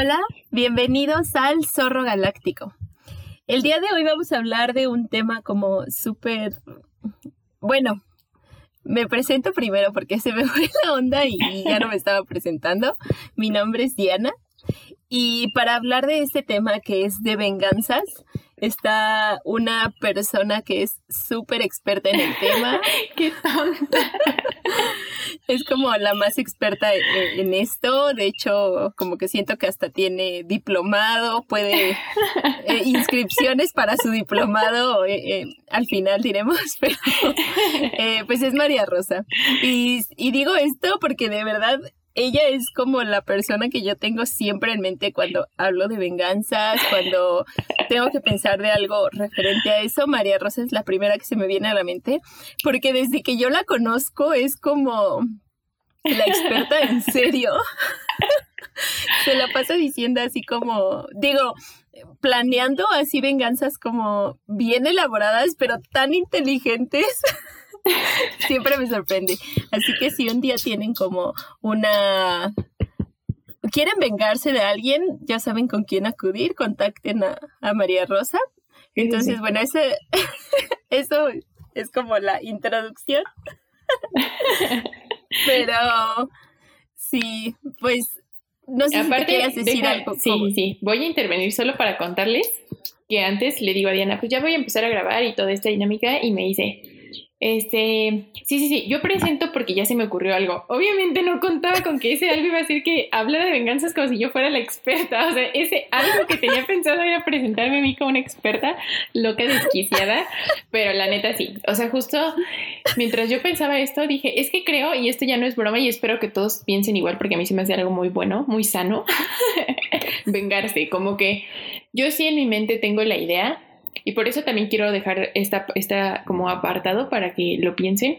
Hola, bienvenidos al Zorro Galáctico. El día de hoy vamos a hablar de un tema como súper... Bueno, me presento primero porque se me fue la onda y ya no me estaba presentando. Mi nombre es Diana y para hablar de este tema que es de venganzas, está una persona que es súper experta en el tema. ¡Qué tonta! es como la más experta e, e, en, esto. De hecho, como que siento que hasta tiene diplomado, puede eh, inscripciones para su diplomado. Eh, eh, al final diremos, pero pues es María Rosa. Y, y digo esto porque de verdad ella es como la persona que yo tengo siempre en mente cuando hablo de venganzas, cuando tengo que pensar de algo referente a eso. María Rosa es la primera que se me viene a la mente, porque desde que yo la conozco es como la experta en serio. se la pasa diciendo así como, digo, planeando así venganzas como bien elaboradas, pero tan inteligentes. Siempre me sorprende. Así que si un día tienen como una... ¿Quieren vengarse de alguien? Ya saben con quién acudir, contacten a, María Rosa. Entonces, bueno, ese, eso es como la introducción. Pero sí, pues no sé si quieras decir algo. Sí, sí, voy a intervenir solo para contarles que antes le digo a Diana, pues ya voy a empezar a grabar y toda esta dinámica y me dice, este, sí, sí, sí, yo presento porque ya se me ocurrió algo. Obviamente no contaba con que ese algo iba a ser que hablara de venganzas como si yo fuera la experta. O sea, ese algo que tenía pensado era presentarme a mí como una experta loca, desquiciada. Pero la neta sí. O sea, justo mientras yo pensaba esto, dije, es que creo, y esto ya no es broma, y espero que todos piensen igual porque a mí se me hace algo muy bueno, muy sano, vengarse. Como que yo sí en mi mente tengo la idea y por eso también quiero dejar esta, esta como apartado para que lo piensen,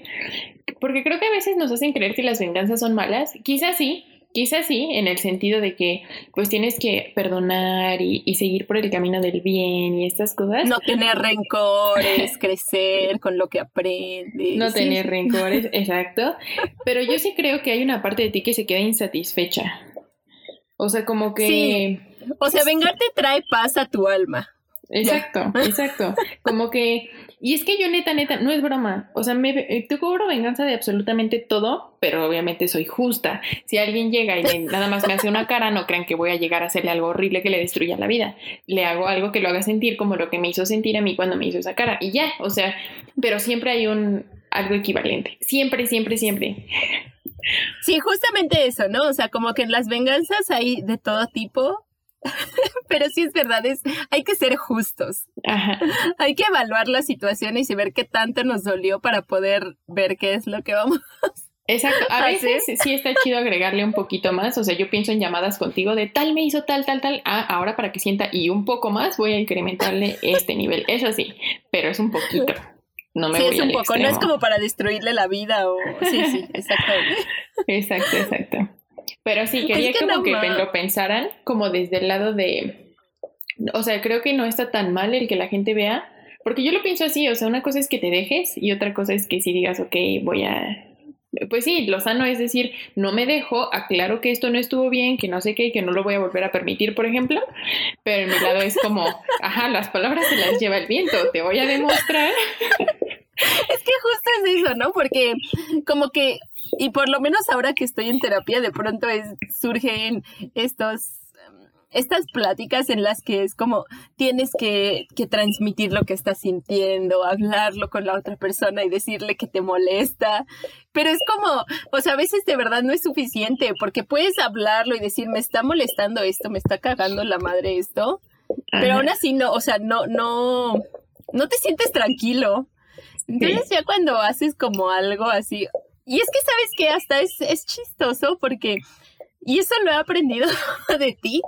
porque creo que a veces nos hacen creer que las venganzas son malas, quizás sí, quizás sí, en el sentido de que pues tienes que perdonar y, y, seguir por el camino del bien y estas cosas. No tener rencores, crecer con lo que aprendes. No tener rencores, exacto. Pero yo sí creo que hay una parte de ti que se queda insatisfecha. O sea, como que... Sí. O sea, vengarte trae paz a tu alma. Exacto, exacto. Como que, y es que yo neta, neta, no es broma. O sea, me, eh, te cobro venganza de absolutamente todo, pero obviamente soy justa. Si alguien llega y nada más me hace una cara, no crean que voy a llegar a hacerle algo horrible que le destruya la vida. Le hago algo que lo haga sentir como lo que me hizo sentir a mí cuando me hizo esa cara. Y ya, o sea, pero siempre hay un algo equivalente. Siempre, siempre, siempre. Sí, justamente eso, ¿no? O sea, como que en las venganzas hay de todo tipo Pero sí es verdad, es, hay que ser justos. Hay que evaluar la situación y ver qué tanto nos dolió para poder ver qué es lo que vamos. Exacto, a veces sí está chido agregarle un poquito más, o sea, yo pienso en llamadas contigo de tal me hizo tal, tal, tal, ah, ahora para que sienta y un poco más voy a incrementarle este nivel, eso sí, pero es un poquito. No me sí, es un poco, no es como para destruirle la vida o... Sí, sí, exacto. Exacto, exacto. Pero sí, quería como que lo pensaran como desde el lado de, o sea, creo que no está tan mal el que la gente vea, porque yo lo pienso así, o sea, una cosa es que te dejes y otra cosa es que si digas, ok, voy a... Pues sí, lo sano es decir, no me dejo, aclaro que esto no estuvo bien, que no sé qué, que no lo voy a volver a permitir, por ejemplo, pero en mi lado es como, ajá, las palabras se las lleva el viento, te voy a demostrar es que justo es eso, ¿no? Porque como que, y por lo menos ahora que estoy en terapia, de pronto es, surgen estos estas pláticas en las que es como tienes que, que, transmitir lo que estás sintiendo, hablarlo con la otra persona y decirle que te molesta. Pero es como, o sea, a veces de verdad no es suficiente porque puedes hablarlo y decir, me está molestando esto, me está cagando la madre esto. Pero aún así no, o sea, no, no, no te sientes tranquilo. Entonces ya cuando haces como algo así, y es que sabes que hasta es, es chistoso porque, y eso lo he aprendido de ti,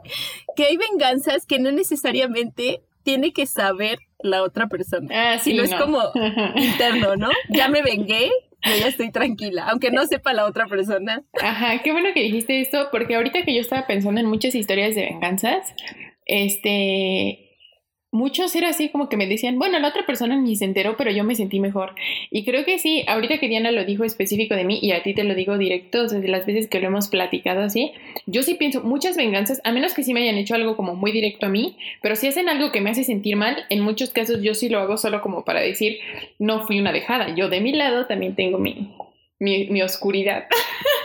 que hay venganzas que no necesariamente tiene que saber la otra persona, ah, sino es como interno, ¿no? Ya me vengué, yo ya estoy tranquila, aunque no sepa la otra persona. Ajá, qué bueno que dijiste esto, porque ahorita que yo estaba pensando en muchas historias de venganzas, este, muchos era así como que me decían, bueno, la otra persona ni se enteró, pero yo me sentí mejor. Y creo que sí, ahorita que Diana lo dijo específico de mí y a ti te lo digo directo, desde las veces que lo hemos platicado así, yo sí pienso muchas venganzas, a menos que sí me hayan hecho algo como muy directo a mí, pero si hacen algo que me hace sentir mal, en muchos casos yo sí lo hago solo como para decir, no fui una dejada. Yo de mi lado también tengo mi, mi, mi oscuridad.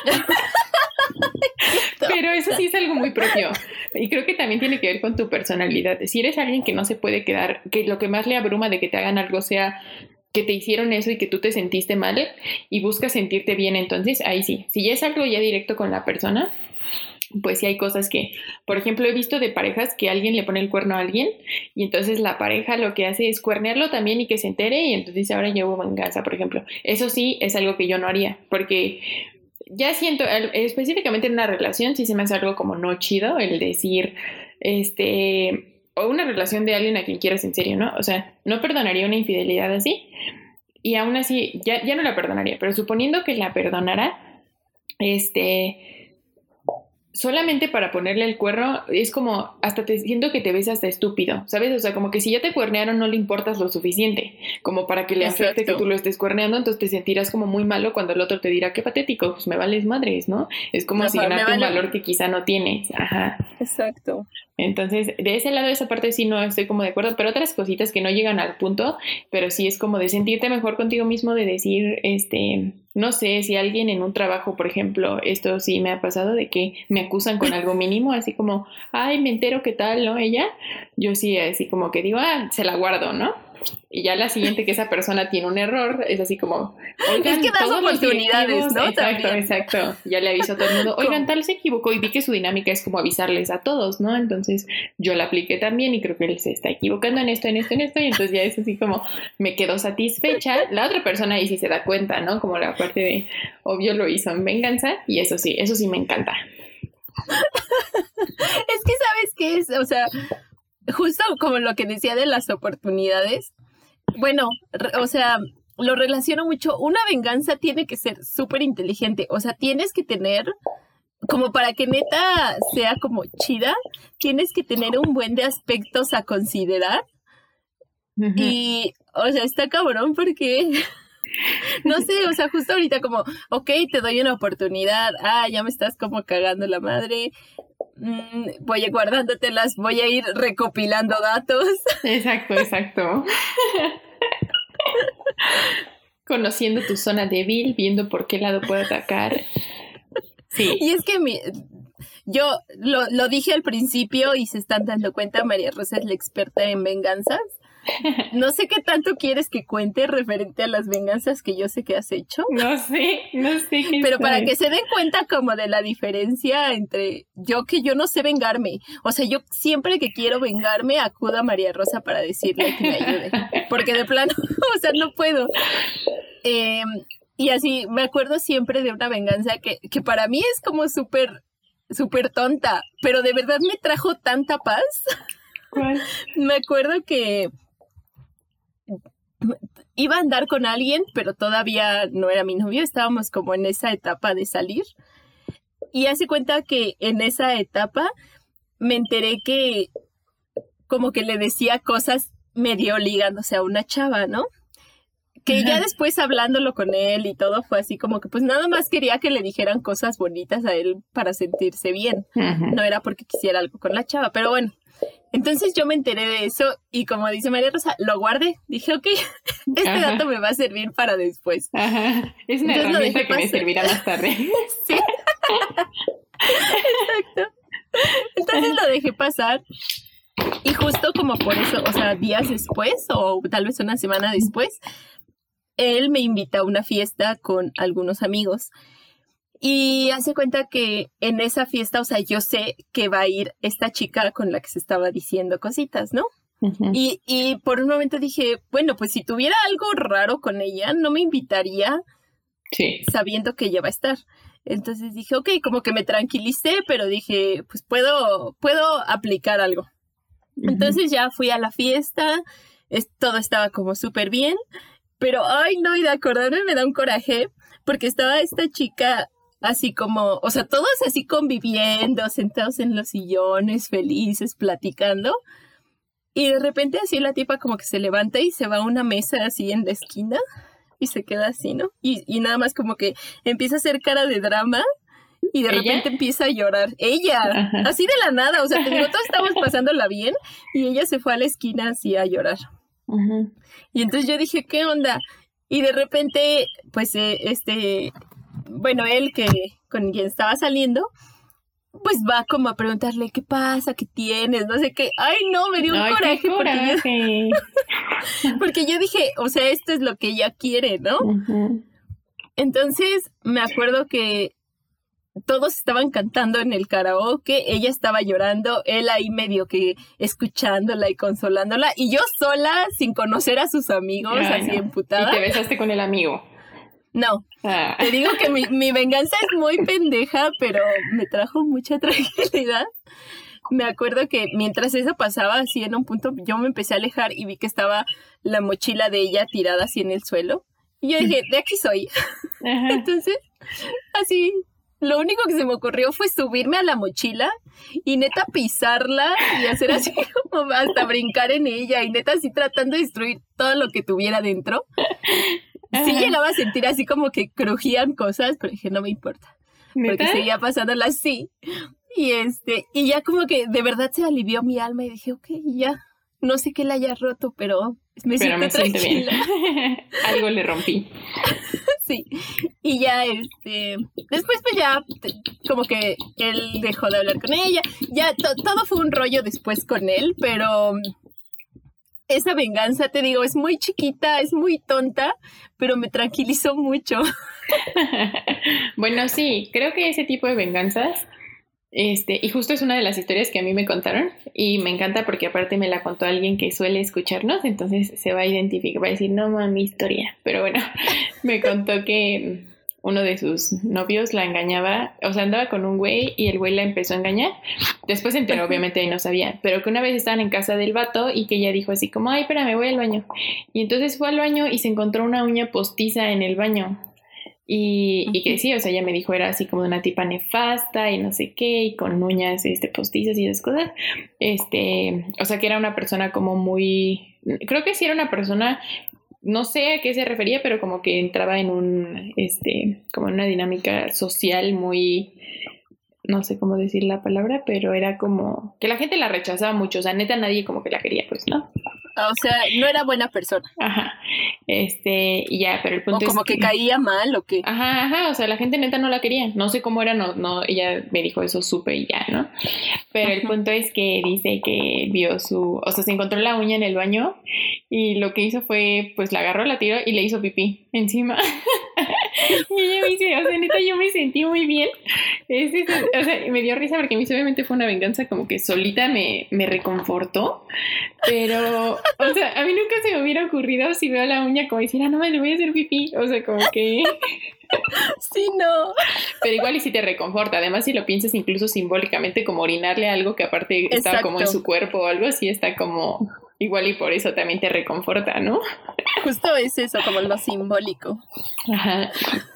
Pero eso sí es algo muy propio. Y creo que también tiene que ver con tu personalidad. Si eres alguien que no se puede quedar, que lo que más le abruma de que te hagan algo sea que te hicieron eso y que tú te sentiste mal y buscas sentirte bien, entonces ahí sí. Si ya es algo ya directo con la persona, pues sí hay cosas que, por ejemplo, he visto de parejas que alguien le pone el cuerno a alguien y entonces la pareja lo que hace es cuernearlo también y que se entere y entonces ahora llevo venganza, por ejemplo. Eso sí es algo que yo no haría, porque ya siento, específicamente en una relación, sí se me hace algo como no chido el decir, este, o una relación de alguien a quien quieras en serio, ¿no? O sea, no perdonaría una infidelidad así. Y aún así, ya, ya no la perdonaría, pero suponiendo que la perdonara, este, solamente para ponerle el cuerno es como hasta te siento que te ves hasta estúpido, ¿sabes? O sea, como que si ya te cuernearon no le importas lo suficiente, como para que le afecte que tú lo estés cuerneando, entonces te sentirás como muy malo cuando el otro te dirá, qué patético, pues me vales madres, ¿no? Es como si ganarte un valor que quizá no tienes, ajá. Exacto. Entonces, de ese lado, esa parte sí no estoy como de acuerdo, pero otras cositas que no llegan al punto, pero sí es como de sentirte mejor contigo mismo, de decir, este, no sé, si alguien en un trabajo, por ejemplo, esto sí me ha pasado de que me acusan con algo mínimo, así como, ay, me entero qué tal, ¿no? Ella, yo sí, así como que digo, ah, se la guardo, ¿no? Y ya la siguiente que esa persona tiene un error, es así como, oigan, es que das oportunidades, ¿no? Exacto, exacto. Ya le aviso a todo el mundo, oigan, tal se equivocó y vi que su dinámica es como avisarles a todos, ¿no? Entonces yo la apliqué también y creo que él se está equivocando en esto, en esto, en esto, y entonces ya es así como, me quedo satisfecha. La otra persona ahí sí se da cuenta, ¿no? Como la parte de, obvio lo hizo en venganza y eso sí, eso sí me encanta. es que sabes qué es, o sea, justo como lo que decía de las oportunidades, bueno, o sea, lo relaciono mucho. Una venganza tiene que ser súper inteligente. O sea, tienes que tener, como para que neta sea como chida, tienes que tener un buen de aspectos a considerar. Y, o sea, está cabrón porque, no sé, o sea, justo ahorita como, ok, te doy una oportunidad, ah, ya me estás como cagando la madre, mm, voy a guardándotelas, voy a ir recopilando datos. Exacto, exacto. Conociendo tu zona débil, viendo por qué lado puede atacar. Sí. Y es que mi, yo lo, lo, dije al principio y se están dando cuenta, María Rosa es la experta en venganzas. No sé qué tanto quieres que cuente referente a las venganzas que yo sé que has hecho. No sé, no sé qué Pero para que se den cuenta como de la diferencia entre yo que yo no sé vengarme. O sea, yo siempre que quiero vengarme acudo a María Rosa para decirle que me ayude. Porque de plano, o sea, no puedo. Em, y así, me acuerdo siempre de una venganza que, que para mí es como súper, súper tonta, pero de verdad me trajo tanta paz. ¿Cuál? Me acuerdo que iba a andar con alguien, pero todavía no era mi novio, estábamos como en esa etapa de salir. Y hace cuenta que en esa etapa me enteré que como que le decía cosas medio ligándose a una chava, ¿no? Que ya después hablándolo con él y todo fue así como que pues nada más quería que le dijeran cosas bonitas a él para sentirse bien. No era porque quisiera algo con la chava, pero bueno, entonces yo me enteré de eso y como dice María Rosa, lo guardé. Dije, ok, este dato me va a servir para después. Es una herramienta que me servirá más tarde. sí. Exacto. Entonces lo dejé pasar y justo como por eso, o sea, días después o tal vez una semana después, él me invita a una fiesta con algunos amigos. Y hace cuenta que en esa fiesta, o sea, yo sé que va a ir esta chica con la que se estaba diciendo cositas, ¿no? y, y por un momento dije, bueno, pues si tuviera algo raro con ella, no me invitaría sabiendo que ella va a estar. Entonces dije, ok, como que me tranquilicé, pero dije, pues puedo, puedo aplicar algo. Entonces ya fui a la fiesta, todo estaba como súper bien, pero ay no, y de acordarme me da un coraje, porque estaba esta chica así como, o sea, todos así conviviendo, sentados en los sillones, felices, platicando. Y de repente así la tipa como que se levanta y se va a una mesa así en la esquina y se queda así, ¿no? Y, y nada más como que empieza a hacer cara de drama y de repente empieza a llorar. Ella, así de la nada, o sea, te digo, todos estamos pasándola bien y ella se fue a la esquina así a llorar. Y entonces yo dije, ¿qué onda? Y de repente, pues, eh, este, bueno, él que con quien estaba saliendo, pues va como a preguntarle qué pasa, qué tienes, no sé qué. Ay, no, me dio un coraje, Porque, yo, porque yo dije, o sea, esto es lo que ella quiere, ¿no? Entonces, me acuerdo que todos estaban cantando en el karaoke, ella estaba llorando, él ahí medio que escuchándola y consolándola, y yo sola, sin conocer a sus amigos, así emputada. Y te besaste con el amigo. No, ah. te digo que mi, mi venganza es muy pendeja, pero me trajo mucha tranquilidad. Me acuerdo que mientras eso pasaba, así en un punto, yo me empecé a alejar y vi que estaba la mochila de ella tirada así en el suelo. Y yo dije, de aquí soy. Entonces, así, lo único que se me ocurrió fue subirme a la mochila y neta pisarla y hacer así como hasta brincar en ella y neta así tratando de destruir todo lo que tuviera dentro sí llegaba a sentir así como que crujían cosas, pero dije, no me importa. Porque seguía pasándola así. Y este, y ya como que de verdad se alivió mi alma y dije, ok, ya. No sé qué la haya roto, pero me pero siento me tranquila. Bien. Algo le rompí. sí. Y ya, este, después pues ya, como que él dejó de hablar con ella. Ya todo fue un rollo después con él, pero esa venganza, te digo, es muy chiquita, es muy tonta, pero me tranquilizó mucho. bueno, sí, creo que ese tipo de venganzas, este, y justo es una de las historias que a mí me contaron, y me encanta porque aparte me la contó alguien que suele escucharnos, entonces se va a identificar, va a decir, no mami, historia, pero bueno, me contó que uno de sus novios la engañaba, o sea, andaba con un güey y el güey la empezó a engañar. Después se enteró, obviamente, y no sabía, pero que una vez estaban en casa del vato y que ella dijo así como, ay, espérame, voy al baño. Y entonces fue al baño y se encontró una uña postiza en el baño. Y, y, que sí, o sea, ella me dijo era así como de una tipa nefasta y no sé qué, y con uñas este, postizas y esas cosas. Este, o sea, que era una persona como muy, creo que sí era una persona no sé a qué se refería, pero como que entraba en un, este, como en una dinámica social muy, no sé cómo decir la palabra, pero era como que la gente la rechazaba mucho, o sea, neta nadie como que la quería, pues, ¿no? O sea, no era buena persona. Ajá. Este, y ya, pero el punto o como que, caía mal o qué. Ajá, ajá, o sea, la gente neta no la quería. No sé cómo era, no, no, ella me dijo eso, supe y ya, ¿no? Pero el punto es que dice que vio su, o sea, se encontró la uña en el baño y lo que hizo fue, pues la agarró, la tiró y le hizo pipí encima. y ella me dice, o sea, neta, yo me sentí muy bien. o sea, me dio risa porque a mí obviamente fue una venganza como que solita me, me reconfortó, pero, o sea, a mí nunca se me hubiera ocurrido si veo la uña como decir, ah, no me le voy a hacer pipí, o sea, como que... Sí, no. Pero igual y si te reconforta. Además, si lo piensas incluso simbólicamente, como orinarle algo que aparte estaba como en su cuerpo o algo así, está como Igual y por eso también te reconforta, ¿no? Justo es eso, como lo simbólico. Ajá.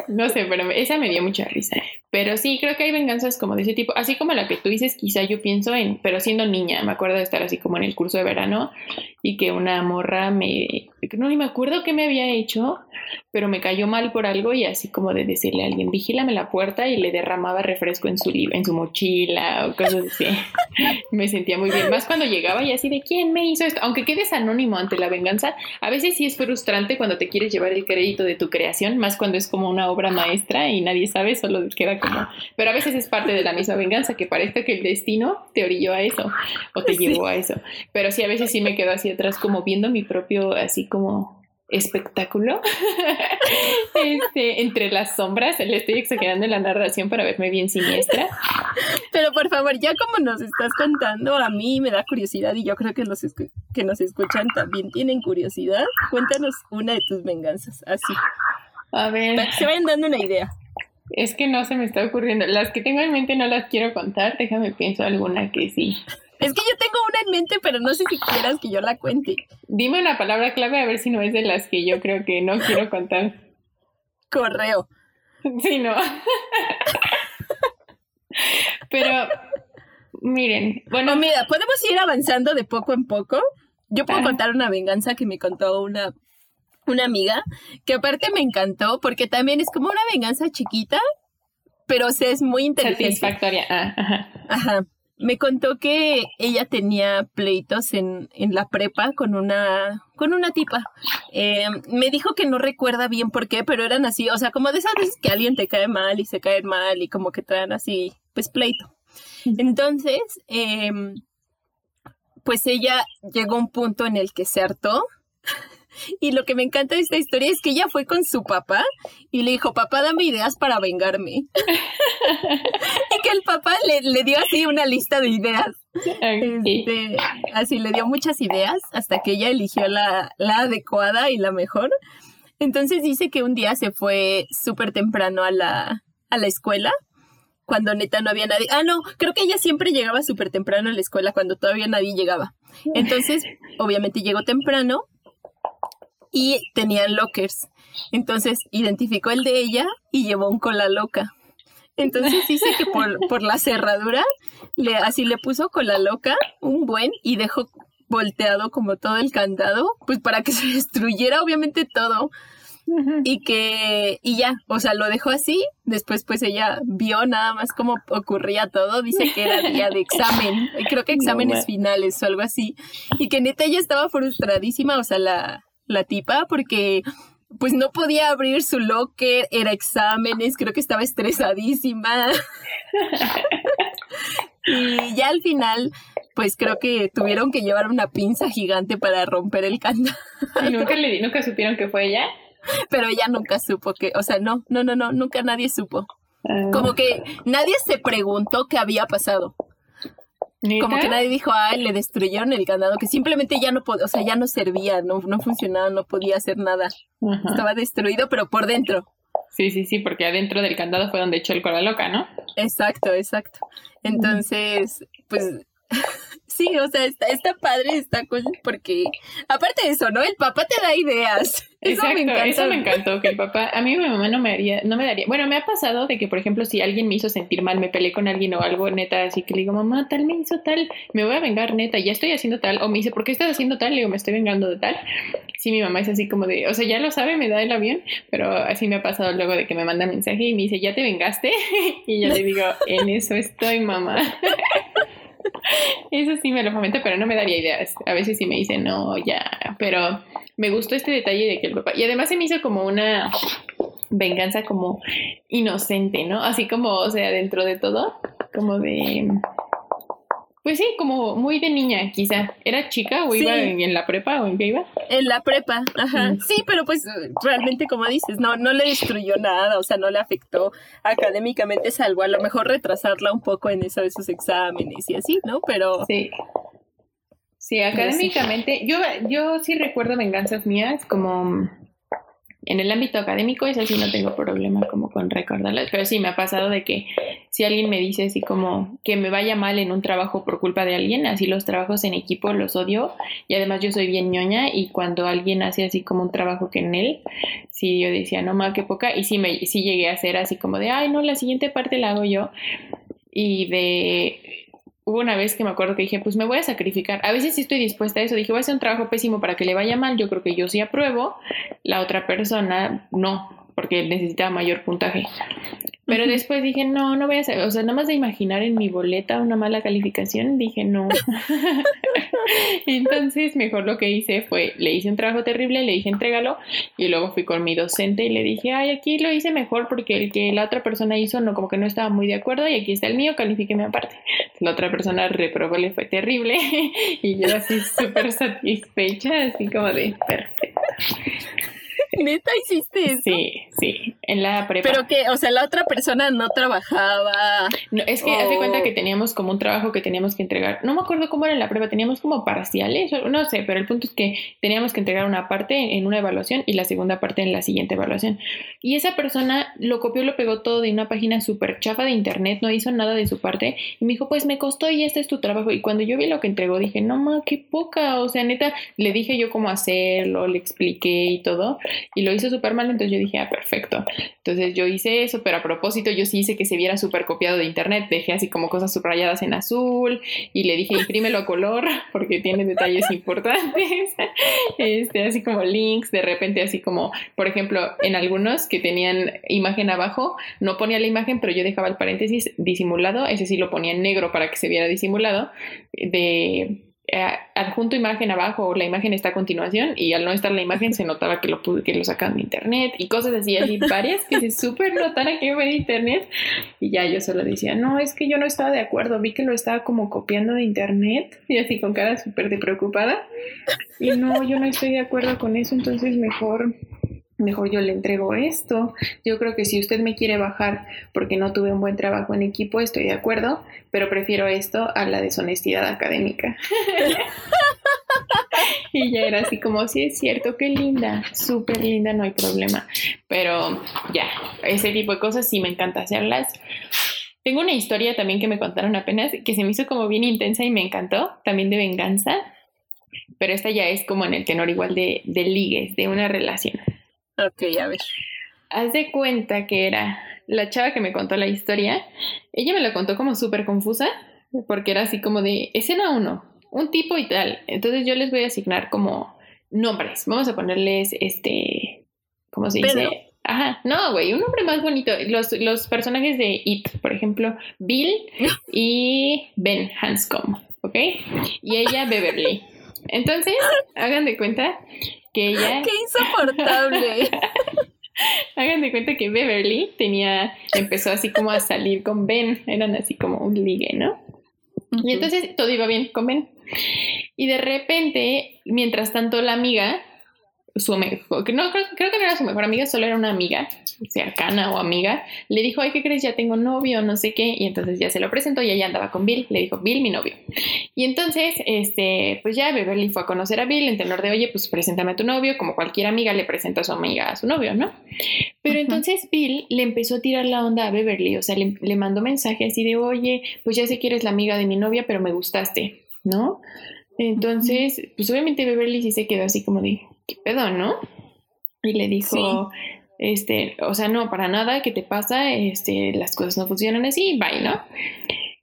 No sé, pero esa me dio mucha risa. Pero sí, creo que hay venganzas como de ese tipo, así como la que tú dices, quizá yo pienso en, pero siendo niña, me acuerdo de estar así como en el curso de verano y que una morra me, no ni me acuerdo qué me había hecho, pero me cayó mal por algo y así como de decirle a alguien, vigílame la puerta y le derramaba refresco en su, en su mochila o cosas así. me sentía muy bien, más cuando llegaba y así de, ¿quién me hizo esto? Aunque quedes anónimo ante la venganza, a veces sí es frustrante cuando te quieres llevar el crédito de tu creación, más cuando es como una obra maestra y nadie sabe, solo queda como... Pero a veces es parte de la misma venganza, que parece que el destino te orilló a eso o te llevó a eso. Pero sí, a veces sí me quedo así atrás como viendo mi propio, así como espectáculo este, entre las sombras. Le estoy exagerando en la narración para verme bien siniestra. Pero por favor, ya como nos estás contando, a mí me da curiosidad y yo creo que los que nos escuchan también tienen curiosidad. Cuéntanos una de tus venganzas, así. A ver. se vayan dando una idea. Es que no se me está ocurriendo. Las que tengo en mente no las quiero contar. Déjame pienso alguna que sí. Es que yo tengo una en mente, pero no sé si quieras que yo la cuente. Dime una palabra clave a ver si no es de las que yo creo que no quiero contar. Correo. Sí, no. pero, miren, bueno. mira, podemos ir avanzando de poco en poco. yo puedo contar una venganza que me contó una, una amiga, que aparte me encantó porque también es como una venganza chiquita, pero o es muy inteligente. Satisfactoria. Ah, ajá. Ajá. Me contó que ella tenía pleitos en, en la prepa con una, con una tipa. Eh, me dijo que no recuerda bien por qué, pero eran así, o sea, como de esas veces que alguien te cae mal y se cae mal y como que traen así, pues pleito. Entonces, em, pues ella llegó a un punto en el que se hartó y lo que me encanta de esta historia es que ella fue con su papá y le dijo, papá, dame ideas para vengarme. y que el papá le, dio así una lista de ideas. Este, así le dio muchas ideas hasta que ella eligió la, adecuada y la mejor. Entonces dice que un día se fue súper temprano a la, a la escuela cuando neta no había nadie. Ah, no, creo que ella siempre llegaba súper temprano a la escuela cuando todavía nadie llegaba. Entonces, obviamente llegó temprano y tenían lockers. Entonces identificó el de ella y llevó un cola loca. Entonces dice que por, por la cerradura, le, así le puso cola loca, un buen, y dejó volteado como todo el candado, pues para que se destruyera obviamente todo. Y que, y ya, o sea, lo dejó así, después pues ella vio nada más cómo ocurría todo, dice que era día de examen, creo que exámenes finales o algo así, y que neta ella estaba frustradísima, o sea, la, la tipa porque pues no podía abrir su locker, era exámenes, creo que estaba estresadísima. y ya al final, pues creo que tuvieron que llevar una pinza gigante para romper el candado. ¿Y nunca, le, nunca supieron que fue ella? Pero ella nunca supo que, o sea, no, no, no, no, nunca nadie supo. Ah. Como que nadie se preguntó qué había pasado. Como que nadie dijo, ay, le destruyeron el candado, que simplemente ya no podía, o sea, ya no servía, no, no funcionaba, no podía hacer nada. Estaba destruido, pero por dentro. Sí, sí, sí, porque adentro del candado fue donde echó el cola loca, ¿no? Exacto, exacto. Entonces, pues Sí, o sea, está, está padre esta cosa porque, aparte de eso, ¿no? El papá te da ideas. Eso me encantó. Eso me encantó, que el papá, a mí mi mamá no me haría, no me daría, bueno, me ha pasado de que, por ejemplo, si alguien me hizo sentir mal, me peleé con alguien o algo, neta, así que le digo, mamá, tal me hizo tal, me voy a vengar, neta, ya estoy haciendo tal, o me dice, ¿por qué estás haciendo tal? Le digo, me estoy vengando de tal. Sí, mi mamá es así como de, o sea, ya lo sabe, me da el avión, pero así me ha pasado luego de que me manda mensaje y me dice, ¿ya te vengaste? y yo le digo, en eso estoy, mamá. Eso sí me lo fomenta, pero no me daría ideas. A veces sí me dice, no, ya. Pero me gustó este detalle de que el papá. Y además se me hizo como una venganza como inocente, ¿no? Así como, o sea, dentro de todo, como de pues sí, como muy de niña, quizá. ¿Era chica o iba en, la prepa o en qué iba? En la prepa, ajá. Mm. Sí, pero pues realmente, como dices, no, no le destruyó nada, o sea, no le afectó académicamente, salvo a lo mejor retrasarla un poco en eso de sus exámenes y así, ¿no? Pero. Sí. Sí, académicamente, yo, yo sí recuerdo venganzas mías como en el ámbito académico, eso sí no tengo problema como con recordarlas, pero sí me ha pasado de que si alguien me dice así como que me vaya mal en un trabajo por culpa de alguien, así los trabajos en equipo los odio y además yo soy bien ñoña y cuando alguien hace así como un trabajo que en él, sí yo decía, no más que poca y sí, me, sí llegué a hacer así como de, ay no, la siguiente parte la hago yo y de hubo una vez que me acuerdo que dije, pues me voy a sacrificar. A veces sí estoy dispuesta a eso. Dije, voy a hacer un trabajo pésimo para que le vaya mal. Yo creo que yo sí apruebo. La otra persona no porque necesitaba mayor puntaje. Pero después dije, no, no voy a hacer, o sea, nada más de imaginar en mi boleta una mala calificación, dije, no. Entonces, mejor lo que hice fue, le hice un trabajo terrible, le dije, entrégalo, y luego fui con mi docente y le dije, ay, aquí lo hice mejor porque el que la otra persona hizo, no, como que no estaba muy de acuerdo, y aquí está el mío, califíqueme aparte. La otra persona reprobó, le fue terrible, y yo así súper satisfecha, así como de, perfecto. ¿Neta hiciste eso? Sí, sí, en la prepa. Pero que, o sea, la otra persona no trabajaba. No, es que hace cuenta que teníamos como un trabajo que teníamos que entregar. No me acuerdo cómo era la prepa, teníamos como parciales, no sé, pero el punto es que teníamos que entregar una parte en una evaluación y la segunda parte en la siguiente evaluación. Y esa persona lo copió, lo pegó todo de una página súper chafa de internet, no hizo nada de su parte y me dijo, pues me costó y este es tu trabajo. Y cuando yo vi lo que entregó, dije, no, ma, qué poca. O sea, neta, le dije yo cómo hacerlo, le expliqué y todo. Y lo hizo súper mal, entonces yo dije, ah, perfecto. Entonces yo hice eso, pero a propósito yo sí hice que se viera súper copiado de internet, dejé así como cosas subrayadas en azul y le dije, imprímelo a color porque tiene detalles importantes, este, así como links, de repente así como, por ejemplo, en algunos que tenían imagen abajo, no ponía la imagen, pero yo dejaba el paréntesis disimulado, ese sí lo ponía en negro para que se viera disimulado, de adjunto imagen abajo o la imagen está a continuación y al no estar la imagen se notaba que lo, que lo sacan de internet y cosas así, así varias que se súper notara que fue de internet y ya yo solo decía, no, es que yo no estaba de acuerdo, vi que lo estaba como copiando de internet y así con cara súper de preocupada. Y no, yo no estoy de acuerdo con eso, entonces mejor mejor yo le entrego esto. Yo creo que si usted me quiere bajar porque no tuve un buen trabajo en equipo, estoy de acuerdo, pero prefiero esto a la deshonestidad académica. y ya era así como, sí es cierto, qué linda, súper linda, no hay problema. Pero ya, ese tipo de cosas sí me encanta hacerlas. Tengo una historia también que me contaron apenas que se me hizo como bien intensa y me encantó, también de venganza, pero esta ya es como en el tenor igual de, de ligues, de una relación. Ok, a ver. Haz de cuenta que era la chava que me contó la historia. Ella me la contó como súper confusa, porque era así como de escena uno, un tipo y tal. Entonces yo les voy a asignar como nombres. Vamos a ponerles este. ¿Cómo se dice? Ajá, no, güey, un nombre más bonito. Los, los personajes de It, por ejemplo, Bill y Ben Hanscom, ¿ok? Y ella, Beverly. Entonces, hagan de cuenta que ella... ¡Qué insoportable! Hagan de cuenta que Beverly tenía, empezó así como a salir con Ben, eran así como un ligue, ¿no? Y entonces todo iba bien con Ben. Y de repente, mientras tanto, la amiga su mejor, que no, creo, creo, que no era su mejor amiga, solo era una amiga cercana o amiga, le dijo, ay, ¿qué crees? Ya tengo novio, no sé qué, y entonces ya se lo presentó y ella andaba con Bill, le dijo, Bill, mi novio. Y entonces, este, pues ya Beverly fue a conocer a Bill en tenor de, oye, pues preséntame a tu novio, como cualquier amiga le presenta a su amiga a su novio, ¿no? Pero entonces Bill le empezó a tirar la onda a Beverly, o sea, le, le mandó mensaje así de, oye, pues ya sé que eres la amiga de mi novia, pero me gustaste, ¿no? Entonces, pues obviamente Beverly sí se quedó así como de, ¿qué pedo, no? Y le dijo, este, o sea, no, para nada, ¿qué te pasa? Este, las cosas no funcionan así, bye, ¿no?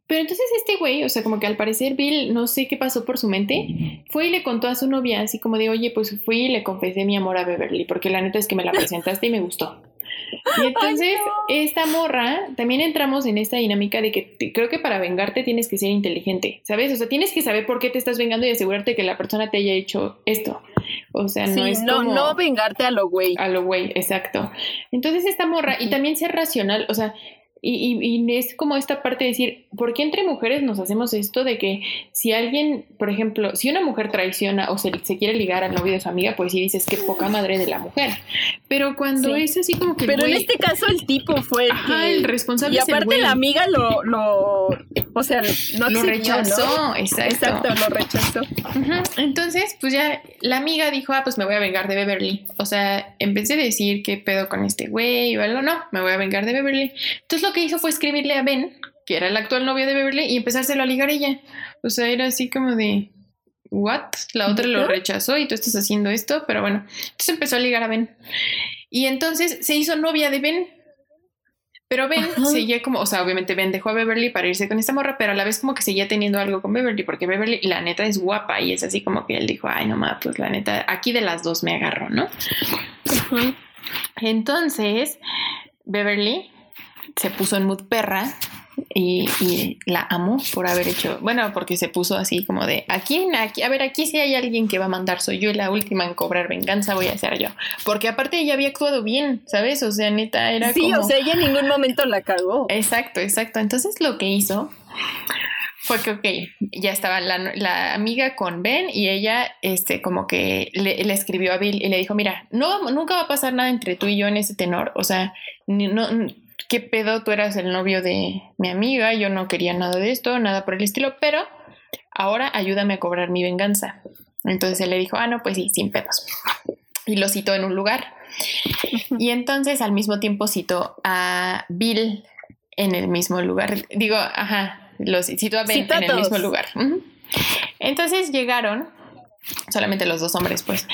Pero entonces este güey, o sea, como que al parecer Bill, no sé qué pasó por su mente, fue y le contó a su novia, así como de, oye, pues fui y le confesé mi amor a Beverly, porque la neta es que me la presentaste y me gustó. Y entonces, esta morra, también entramos en esta dinámica de que creo que para vengarte tienes que ser inteligente, ¿sabes? O sea, tienes que saber por qué te estás vengando y asegurarte que la persona te haya hecho esto. O sea, no es no, no vengarte a lo güey. A lo güey, exacto. Entonces, esta morra, y también ser racional, o sea, y, y, es como esta parte de decir, ¿por qué entre mujeres nos hacemos esto de que si alguien, por ejemplo, si una mujer traiciona o se, se quiere ligar al novio de su amiga, pues sí dices que poca madre de la mujer. Pero cuando es así como que... Pero en este caso el tipo fue el, responsable. Y aparte la amiga lo, lo, o sea, no lo rechazó, exacto. Exacto, lo rechazó. Entonces, pues ya la amiga dijo, ah, pues me voy a vengar de Beverly. O sea, en vez de decir qué pedo con este güey o algo, no, me voy a vengar de Beverly. Entonces lo que hizo fue escribirle a Ben, que era el actual novio de Beverly, y empezárselo a ligar ella. O sea, era así como de, ¿what? La otra lo rechazó y tú estás haciendo esto, pero bueno. Entonces empezó a ligar a Ben. Y entonces se hizo novia de Ben. Pero Ben seguía como, o sea, obviamente Ben dejó a Beverly para irse con esta morra, pero a la vez como que seguía teniendo algo con Beverly, porque Beverly, la neta, es guapa y es así como que él dijo, ay, no más, pues la neta, aquí de las dos me agarró, ¿no? Entonces, Beverly se puso en mood perra y, la amo por haber hecho, bueno, porque se puso así como de, aquí, aquí, a ver, aquí si hay alguien que va a mandar, soy yo la última en cobrar venganza, voy a ser yo. Porque aparte ella había actuado bien, ¿sabes? O sea, neta, era sí, o sea, ella en ningún momento la cagó. Exacto, exacto. Entonces lo que hizo fue que, ok, ya estaba la, amiga con Ben y ella, este, como que le, le, escribió a Bill y le dijo, mira, no, nunca va a pasar nada entre tú y yo en ese tenor, o sea, no ¿qué pedo? Tú eras el novio de mi amiga, yo no quería nada de esto, nada por el estilo, pero ahora ayúdame a cobrar mi venganza. Entonces él le dijo, ah, no, pues sí, sin pedos. Y lo citó en un lugar. Y entonces al mismo tiempo citó a Bill en el mismo lugar. Digo, ajá, lo citó a Ben en el mismo lugar. Entonces llegaron, solamente los dos hombres, pues.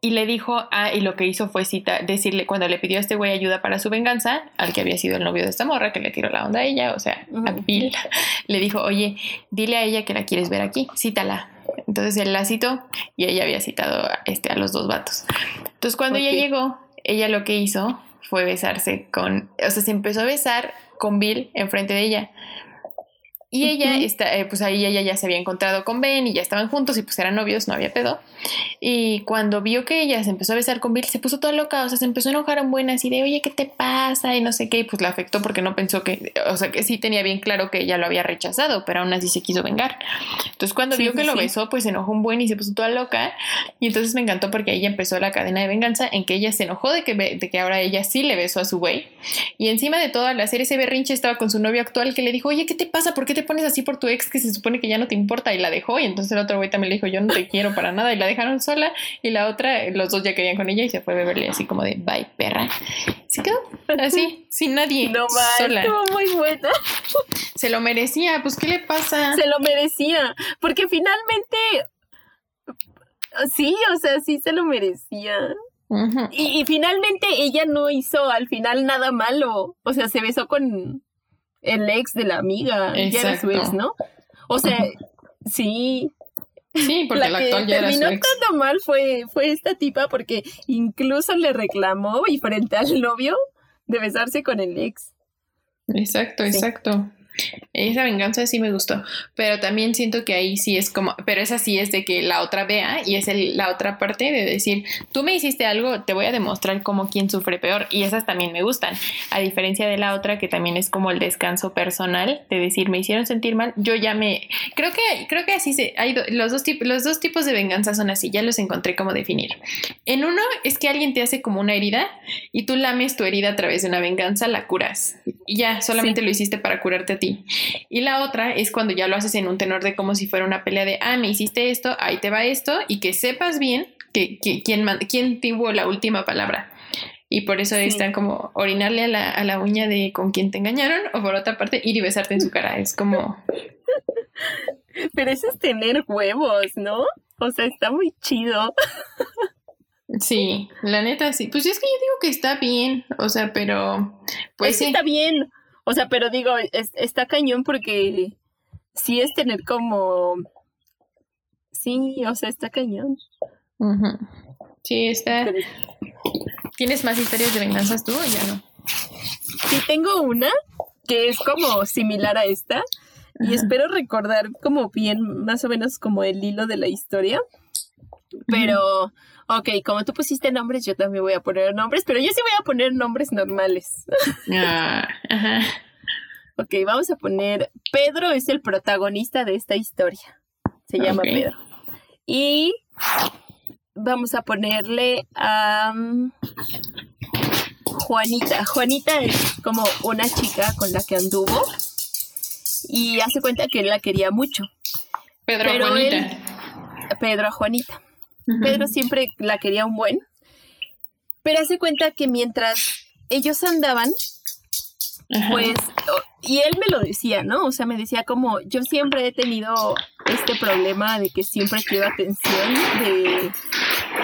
Y le dijo, ah, y lo que hizo fue cita, decirle, cuando le pidió a este güey ayuda para su venganza, al que había sido el novio de esta morra, que le tiró la onda a ella, o sea, a Bill, le dijo, oye, dile a ella que la quieres ver aquí, cítala. Entonces él la citó y ella había citado a, este, a los dos vatos. Entonces cuando ella llegó, ella lo que hizo fue besarse con, o sea, se empezó a besar con Bill enfrente de ella. Y ella, está, eh, pues ahí ella ya se había encontrado con Ben y ya estaban juntos y pues eran novios, no había pedo. Y cuando vio que ella se empezó a besar con Bill, se puso toda loca, o sea, se empezó a enojar un buen así de, oye, ¿qué te pasa? Y no sé qué, y pues la afectó porque no pensó que, o sea, que sí tenía bien claro que ella lo había rechazado, pero aún así se quiso vengar. Entonces cuando vio que lo besó, pues se enojó un buen y se puso toda loca. Y entonces me encantó porque ahí empezó la cadena de venganza en que ella se enojó de que, de que ahora ella sí le besó a su güey. Y encima de todo, al hacer ese berrinche estaba con su novio actual que le dijo, oye, ¿qué te pasa? ¿Por qué te pones así por tu ex que se supone que ya no te importa? Y la dejó. Y entonces el otro güey también le dijo, yo no te quiero para nada. Y la dejaron sola. Y la otra, los dos ya querían con ella y se fue a beberle así como de, bye, perra. Se quedó así, sin nadie. No sola. estuvo muy buena. Se lo merecía. Pues, ¿qué le pasa? Se lo merecía. Porque finalmente, sí, o sea, sí se lo merecía. y, finalmente ella no hizo al final nada malo. O sea, se besó con el ex de la amiga. Ya era su ex, ¿no? O sea, sí. Sí, porque la, actual ya terminó era su mal fue, fue esta tipa porque incluso le reclamó y frente al novio de besarse con el ex. Exacto, exacto. Esa venganza sí me gustó, pero también siento que ahí sí es como, pero esa sí es de que la otra vea y es el, la otra parte de decir, tú me hiciste algo, te voy a demostrar como quien sufre peor y esas también me gustan, a diferencia de la otra que también es como el descanso personal de decir, me hicieron sentir mal, yo ya me, creo que, creo que así se, hay los, dos tipos, los dos tipos de venganza son así, ya los encontré como definir. En uno es que alguien te hace como una herida y tú lames tu herida a través de una venganza, la curas. Y ya, solamente lo hiciste para curarte a ti y la otra es cuando ya lo haces en un tenor de como si fuera una pelea de, ah, me hiciste esto, ahí te va esto, y que sepas bien que, quién, quién tuvo la última palabra. Y por eso están como orinarle a la, a la uña de con quién te engañaron, o por otra parte, ir y besarte en su cara. Es como. Pero eso es tener huevos, ¿no? O sea, está muy chido. Sí, la neta sí. Pues es que yo digo que está bien, o sea, pero pues sí. está bien. O sea, pero digo, está cañón porque sí es tener como... Sí, o sea, está cañón. Sí, está... ¿Tienes más historias de venganzas tú o ya no? Sí, tengo una que es como similar a esta y espero recordar como bien más o menos como el hilo de la historia. Pero, ok, como tú pusiste nombres, yo también voy a poner nombres, pero yo sí voy a poner nombres normales. Ah, ajá. Ok, vamos a poner, Pedro es el protagonista de esta historia. Se llama Pedro. Y vamos a ponerle a Juanita. Juanita es como una chica con la que anduvo y hace cuenta que él la quería mucho. Pedro a Juanita. Pedro a Juanita. Pedro siempre la quería un buen. Pero hace cuenta que mientras ellos andaban, pues, y él me lo decía, ¿no? O sea, me decía como, yo siempre he tenido este problema de que siempre quiero atención de,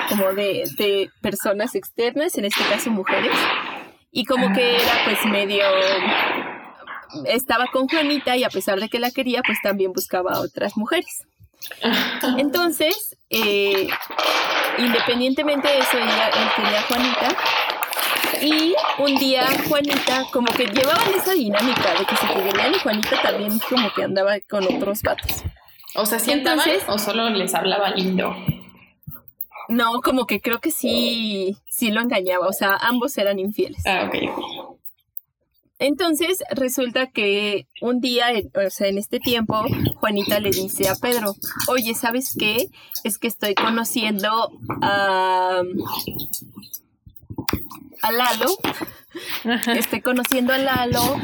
como de, de personas externas, en este caso mujeres, y como que era pues medio estaba con Juanita y a pesar de que la quería, pues también buscaba a otras mujeres. Entonces, eh, independientemente de eso, ella, él quería a Juanita. Y un día Juanita, como que llevaban esa dinámica de que se querían y Juanita también como que andaba con otros vatos. O sea, ¿sí Entonces, o solo les hablaba lindo? No, como que creo que sí, sí lo engañaba. O sea, ambos eran infieles. Ah, ok. Entonces resulta que un día, o sea, en este tiempo, Juanita le dice a Pedro, oye, ¿sabes qué? Es que estoy conociendo a, a Lalo, estoy conociendo a Lalo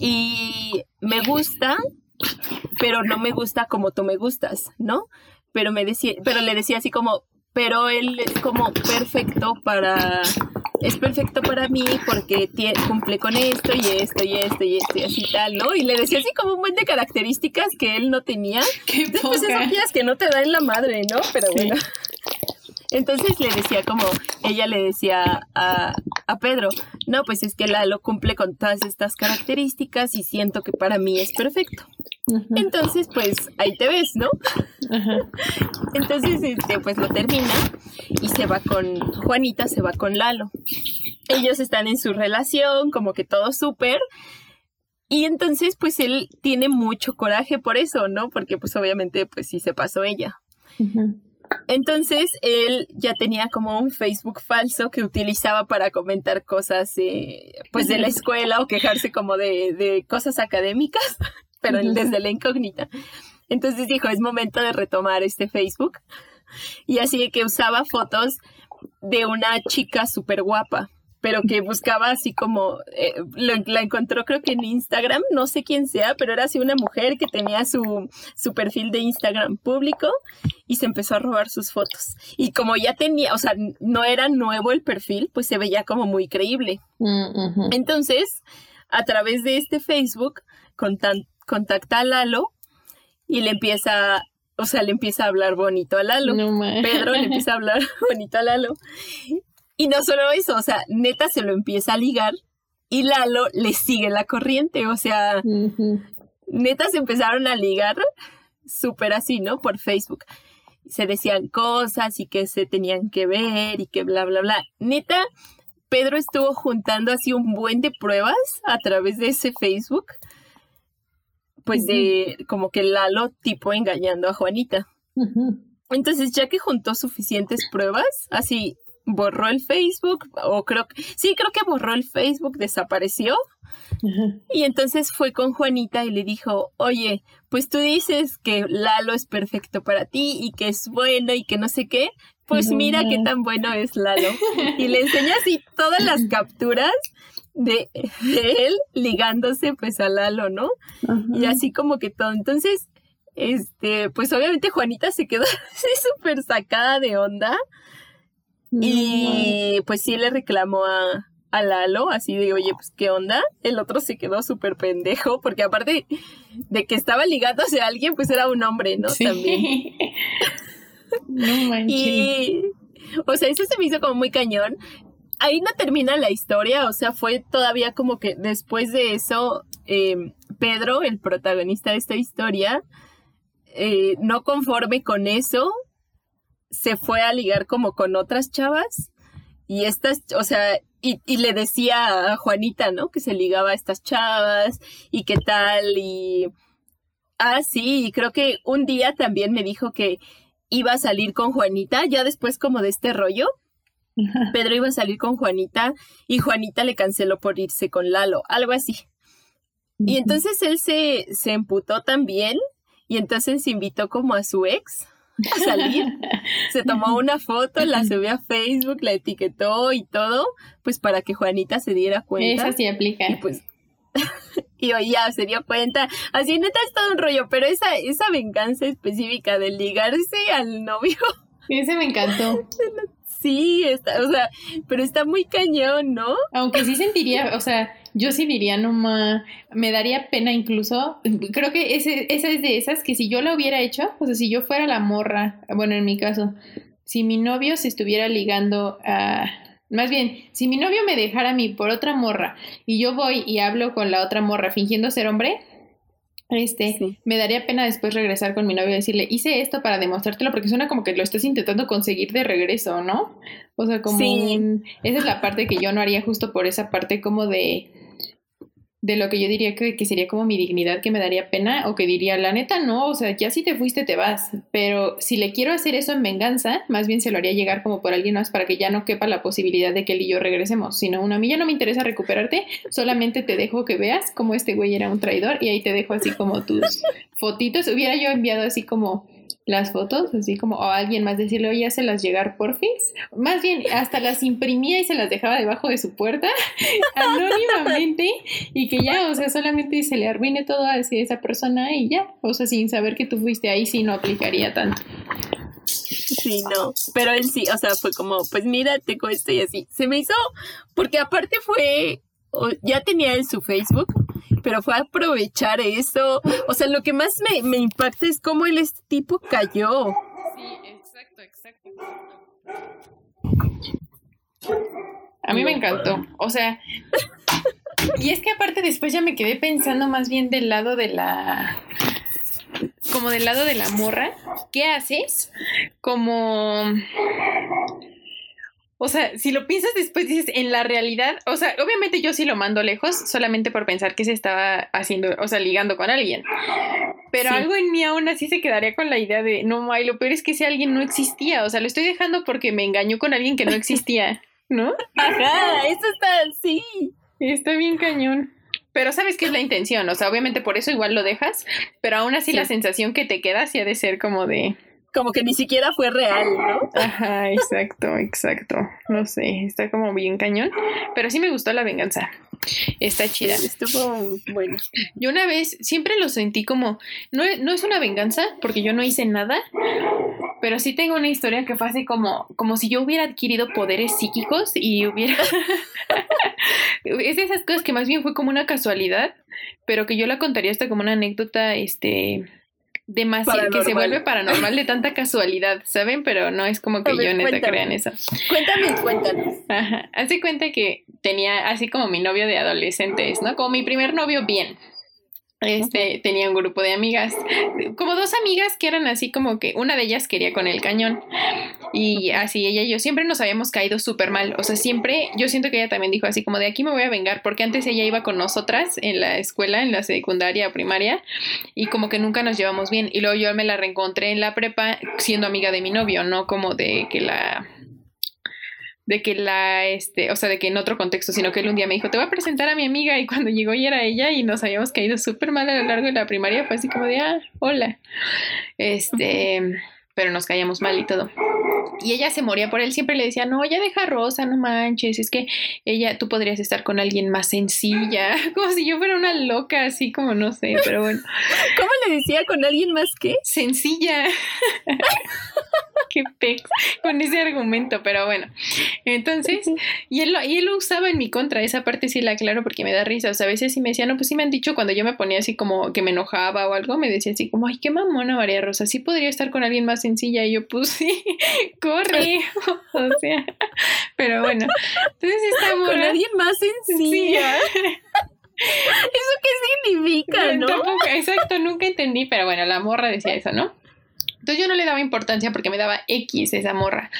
y me gusta, pero no me gusta como tú me gustas, ¿no? Pero me decía, pero le decía así como, pero él es como perfecto para es perfecto para mí porque cumple con esto y esto y esto y esto y así tal, ¿no? Y le decía así como un buen de características que él no tenía. Qué Después esas que no te da en la madre, ¿no? Pero bueno. Entonces le decía como, ella le decía a, a Pedro, no, pues es que Lalo cumple con todas estas características y siento que para mí es perfecto. Entonces, pues ahí te ves, ¿no? Entonces, este, pues lo termina y se va con, Juanita se va con Lalo. Ellos están en su relación, como que todo súper. Y entonces, pues él tiene mucho coraje por eso, ¿no? Porque pues obviamente, pues sí se pasó ella. Entonces él ya tenía como un Facebook falso que utilizaba para comentar cosas pues de la escuela o quejarse como de, cosas académicas, pero desde la incógnita. Entonces dijo, es momento de retomar este Facebook. Y así que usaba fotos de una chica súper guapa pero que buscaba así como, eh, la encontró creo que en Instagram, no sé quién sea, pero era así una mujer que tenía su, su perfil de Instagram público y se empezó a robar sus fotos. Y como ya tenía, o sea, no era nuevo el perfil, pues se veía como muy creíble. Mm, Entonces, a través de este Facebook, contacta a Lalo y le empieza o sea, le empieza a hablar bonito a Lalo. Pedro le empieza a hablar bonito a Lalo. Y no solo eso, o sea, neta se lo empieza a ligar y Lalo le sigue la corriente, o sea, neta se empezaron a ligar súper así, ¿no? Por Facebook. Se decían cosas y que se tenían que ver y que bla, bla, bla. Neta, Pedro estuvo juntando así un buen de pruebas a través de ese Facebook, pues de como que Lalo tipo engañando a Juanita. Entonces, ya que juntó suficientes pruebas, así borró el Facebook, o creo que, sí, creo que borró el Facebook, desapareció. Y entonces fue con Juanita y le dijo, oye, pues tú dices que Lalo es perfecto para ti y que es bueno y que no sé qué, pues mira qué tan bueno es Lalo. Y le enseña así todas las capturas de, él ligándose pues a Lalo, ¿no? Y así como que todo. Entonces, este, pues obviamente Juanita se quedó así súper sacada de onda y pues sí le reclamó a, a Lalo, así de, oye, pues qué onda. El otro se quedó súper pendejo, porque aparte de que estaba ligándose a alguien, pues era un hombre, ¿no? También. no manches. Y, o sea, eso se me hizo como muy cañón. Ahí no termina la historia, o sea, fue todavía como que después de eso, em, Pedro, el protagonista de esta historia, eh, no conforme con eso, se fue a ligar como con otras chavas y estas, o sea, y, le decía a Juanita, ¿no? Que se ligaba a estas chavas y qué tal y... Ah, sí, y creo que un día también me dijo que iba a salir con Juanita, ya después como de este rollo. Pedro iba a salir con Juanita y Juanita le canceló por irse con Lalo, algo así. Y entonces él se, se emputó también y entonces invitó como a su ex a salir. Se tomó una foto, la subió a Facebook, la etiquetó y todo, pues para que Juanita se diera cuenta. Eso sí aplica. Y pues y hoy ya se dio cuenta. Así neta es todo un rollo, pero esa, esa venganza específica de ligarse al novio. Ese me encantó. Sí, está, o sea, pero está muy cañón, ¿no? Aunque sí sentiría, o sea, yo sí diría, no me daría pena incluso, creo que ese, esa es de esas que si yo lo hubiera hecho, o sea, si yo fuera la morra, bueno, en mi caso, si mi novio se estuviera ligando a... Más bien, si mi novio me dejara a mí por otra morra y yo voy y hablo con la otra morra fingiendo ser hombre, este, me daría pena después regresar con mi novio y decirle, hice esto para demostrártelo, porque suena como que lo estás intentando conseguir de regreso, ¿no? O sea, como esa es la parte que yo no haría justo por esa parte como de de lo que yo diría que, que, sería como mi dignidad que me daría pena o que diría, la neta no, o sea, ya si te fuiste te vas, pero si le quiero hacer eso en venganza, más bien se lo haría llegar como por alguien más para que ya no quepa la posibilidad de que él y yo regresemos, sino una a mí ya no me interesa recuperarte, solamente te dejo que veas cómo este güey era un traidor y ahí te dejo así como tus fotitos, hubiera yo enviado así como las fotos, así como o alguien más decirle, oye, se las llegar por fin. Más bien, hasta las imprimía y se las dejaba debajo de su puerta, anónimamente, y que ya, o sea, solamente se le arruine todo a esa persona y ya, o sea, sin saber que tú fuiste ahí, sí no aplicaría tanto. Sí, no, pero él sí, o sea, fue como, pues mira, tengo esto y así. Se me hizo, porque aparte fue, ya tenía él su Facebook, pero fue aprovechar eso. O sea, lo que más me, impacta es cómo el este tipo cayó. Sí, exacto. exacto. A mí me encantó. O sea, y es que aparte después ya me quedé pensando más bien del lado de la como del lado de la morra, ¿qué haces? Como o sea, si lo piensas después, dices, en la realidad, o sea, obviamente yo sí lo mando lejos solamente por pensar que se estaba haciendo, o sea, ligando con alguien. Pero algo en mí aún así se quedaría con la idea de, no, ay, lo peor es que ese alguien no existía. O sea, lo estoy dejando porque me engañó con alguien que no existía, ¿no? Ajá, eso está así. Está bien cañón. Pero sabes que es la intención, o sea, obviamente por eso igual lo dejas, pero aún así la sensación que te queda sí ha de ser como de, como que ni siquiera fue real, ¿no? Ajá, exacto, exacto. No sé, está como bien cañón. Pero sí me gustó la venganza. Está chida. Estuvo bueno. Yo una vez siempre lo sentí como, no, no es una venganza, porque yo no hice nada, pero sí tengo una historia que fue así como, como si yo hubiera adquirido poderes psíquicos y hubiera... es de esas cosas que más bien fue como una casualidad, pero que yo la contaría hasta como una anécdota, este demasiado, que se vuelve paranormal de tanta casualidad, ¿saben? Pero no es como que yo neta crea en eso. Cuéntame, cuéntanos. Ajá. Hace cuenta que tenía así como mi novio de adolescentes, ¿no? Como mi primer novio bien este, tenía un grupo de amigas, como dos amigas que eran así como que una de ellas quería con el cañón. Y así ella y yo siempre nos habíamos caído súper mal, o sea, siempre yo siento que ella también dijo así como de aquí me voy a vengar porque antes ella iba con nosotras en la escuela, en la secundaria primaria y como que nunca nos llevamos bien. Y luego yo me la reencontré en la prepa siendo amiga de mi novio, no como de que la de que la, este, o sea, de que en otro contexto, sino que él un día me dijo, te voy a presentar a mi amiga y cuando llegó y era ella y nos habíamos caído súper mal a lo largo de la primaria, fue así como de, ah, hola. Este, pero nos caíamos mal y todo. Y ella se moría por él, siempre le decía, no, ya deja Rosa, no manches, es que ella, tú podrías estar con alguien más sencilla, como si yo fuera una loca, así como no sé, pero bueno. ¿Cómo le decía con alguien más qué? Sencilla. qué pex con ese argumento, pero bueno. Entonces, y él, lo, y él lo usaba en mi contra, esa parte sí la aclaro porque me da risa, o sea, a veces sí me decía, no, pues sí me han dicho cuando yo me ponía así como que me enojaba o algo, me decía así como, ay, qué mamona María Rosa, sí podría estar con alguien más sencilla y yo pues sí, corre, o sea, pero bueno, entonces esta Con alguien más sencilla. ¿Eso qué significa, no? exacto, nunca entendí, pero bueno, la morra decía eso, ¿no? Entonces yo no le daba importancia porque me daba X esa morra.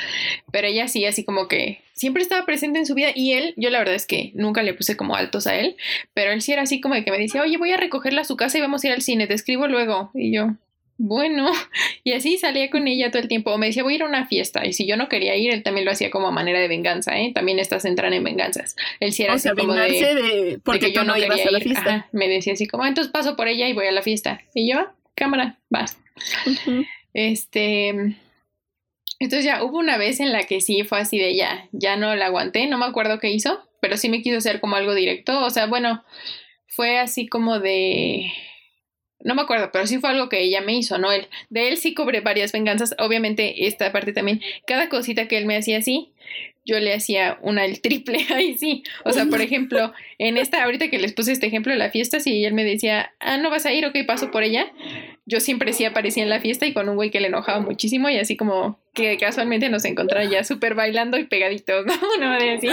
Pero ella sí, así como que siempre estaba presente en su vida. Y él, yo la verdad es que nunca le puse como altos a él. Pero él sí era así como de que me decía, oye, voy a recogerla a su casa y vamos a ir al cine, te escribo luego. Y yo, bueno, y así salía con ella todo el tiempo. O me decía, voy a ir a una fiesta. Y si yo no quería ir, él también lo hacía como a manera de venganza, ¿eh? También estás entrando en venganzas. Él sí era así como de, porque yo no, iba a la fiesta. me decía así como, entonces paso por ella y voy a la fiesta. Y yo, cámara, vas. Este. Entonces ya hubo una vez en la que sí fue así de ya, ya no la aguanté, no me acuerdo qué hizo, pero sí me quiso hacer como algo directo. O sea, bueno, fue así como de. No me acuerdo, pero sí fue algo que ella me hizo, no él. De él sí cobré varias venganzas. Obviamente, esta parte también. Cada cosita que él me hacía así, yo le hacía una el triple. Ahí sí. O sea, por ejemplo, en esta, ahorita que les puse este ejemplo de la fiesta, si él me decía, ah, no vas a ir, ok, paso por ella. Yo siempre sí aparecía en la fiesta y con un güey que le enojaba muchísimo y así como que casualmente nos encontraba ya súper bailando y pegaditos, ¿no? Una de así.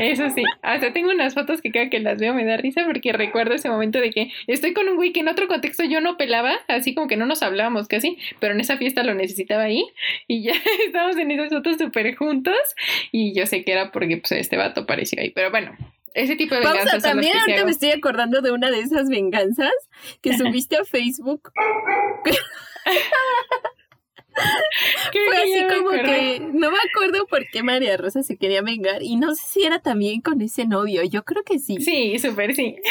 Eso sí, hasta tengo unas fotos que cada que las veo me da risa porque recuerdo ese momento de que estoy con un güey que en otro contexto yo no pelaba, así como que no nos hablábamos casi, pero en esa fiesta lo necesitaba ahí y ya estábamos en esas fotos súper juntos y yo sé que era porque pues este vato pareció ahí, pero bueno, ese tipo de venganzas. también ahorita me estoy acordando de una de esas venganzas que subiste a Facebook. Fue así como que no me acuerdo por qué María Rosa se quería vengar y no sé si era también con ese novio, yo creo que sí. Sí, súper sí.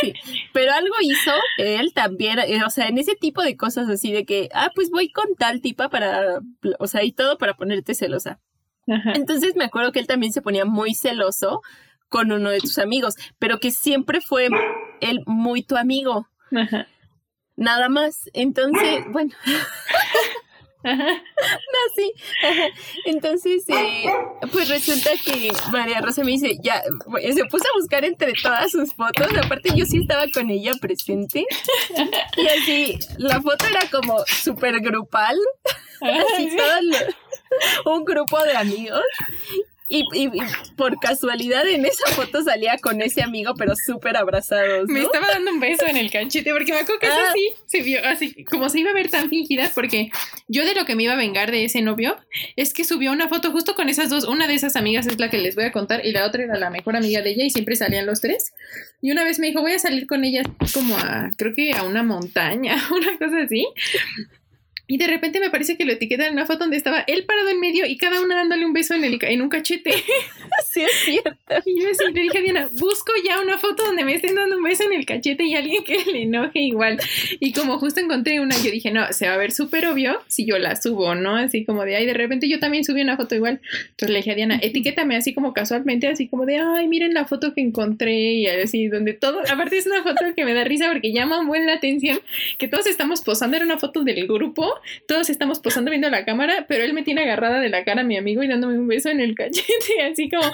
Sí, pero algo hizo él también, eh, o sea, en ese tipo de cosas así de que, ah, pues voy con tal tipa para, o sea, y todo para ponerte celosa. Entonces me acuerdo que él también se ponía muy celoso con uno de tus amigos, pero que siempre fue él muy tu amigo. Ajá. Nada más. Entonces, bueno. No, sí. Entonces, eh, pues resulta que María Rosa me dice, ya, se puso a buscar entre todas sus fotos. Aparte, yo sí estaba con ella presente. Y así, la foto era como súper grupal. Así un grupo de amigos y, y, por casualidad en esa foto salía con ese amigo, pero súper abrazados. Me estaba dando un beso en el canchete, porque me acuerdo que ah. así se vio, así como se iba a ver tan fingida, porque yo de lo que me iba a vengar de ese novio es que subió una foto justo con esas dos. Una de esas amigas es la que les voy a contar, y la otra era la mejor amiga de ella, y siempre salían los tres. Y una vez me dijo, voy a salir con ella como a, creo que a una montaña, una cosa así. Y de repente me parece que lo etiquetan en una foto donde estaba él parado en medio y cada una dándole un beso en, el, en un cachete. Sí, es cierto. Y yo así le dije a Diana, busco ya una foto donde me estén dando un beso en el cachete y alguien que le enoje igual. Y como justo encontré una, yo dije, no, se va a ver súper obvio si yo la subo, ¿no? Así como de, ay, de repente yo también subí una foto igual. Entonces le dije a Diana, etiquétame así como casualmente, así como de, ay, miren la foto que encontré y así, donde todo, aparte es una foto que me da risa porque llama muy la atención, que todos estamos posando, era una foto del grupo todos estamos posando viendo la cámara, pero él me tiene agarrada de la cara a mi amigo y dándome un beso en el cachete, así como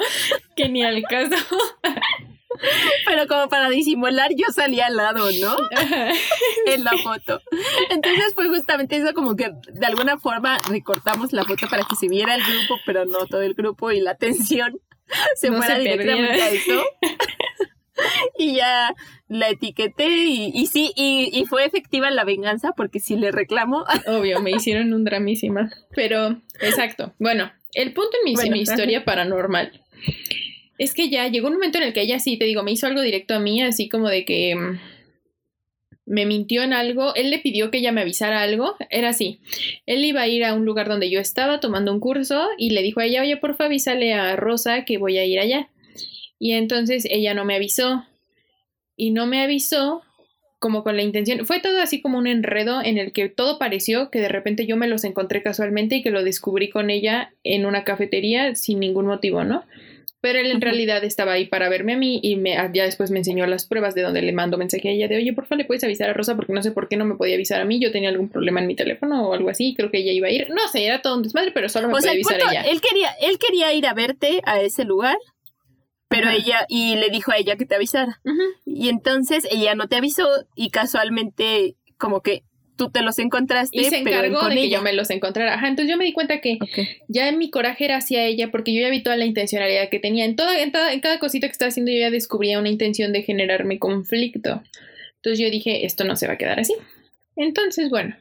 que ni al caso. Pero como para disimular, yo salí al lado, ¿no? en la foto. Entonces fue justamente eso, como que de alguna forma recortamos la foto para que se viera el grupo, pero no todo el grupo y la atención se fuera directamente a eso. y ya la etiqueté y, sí, y, fue efectiva la venganza porque si le reclamo. Obvio, me hicieron un dramísima. Pero, exacto. Bueno, el punto en mi, historia paranormal es que ya llegó un momento en el que ella sí, te digo, me hizo algo directo a mí, así como de que mm, me mintió en algo, él le pidió que ella me avisara algo, era así, él iba a ir a un lugar donde yo estaba tomando un curso y le dijo a ella, oye, porfa avísale a Rosa que voy a ir allá. Y entonces ella no me avisó. Y no me avisó como con la intención. Fue todo así como un enredo en el que todo pareció que de repente yo me los encontré casualmente y que lo descubrí con ella en una cafetería sin ningún motivo, ¿no? Pero él en realidad estaba ahí para verme a mí y me, ya después me enseñó las pruebas de donde le mando mensaje a ella de, oye, por favor, le puedes avisar a Rosa porque no sé por qué no me podía avisar a mí. Yo tenía algún problema en mi teléfono o algo así. Creo que ella iba a ir. No sé, era todo un desmadre, pero solo me podía avisar a ella. Él quería, él quería ir a verte a ese lugar pero ella, y le dijo a ella que te avisara. Y entonces ella no te avisó y casualmente como que tú te los encontraste. Y se encargó de que yo me los encontrara. Ajá, entonces yo me di cuenta que ya mi coraje era hacia ella porque yo ya vi toda la intencionalidad que tenía. En, toda, en, en cada cosita que estaba haciendo yo ya descubría una intención de generarme conflicto. Entonces yo dije, esto no se va a quedar así. Entonces, bueno,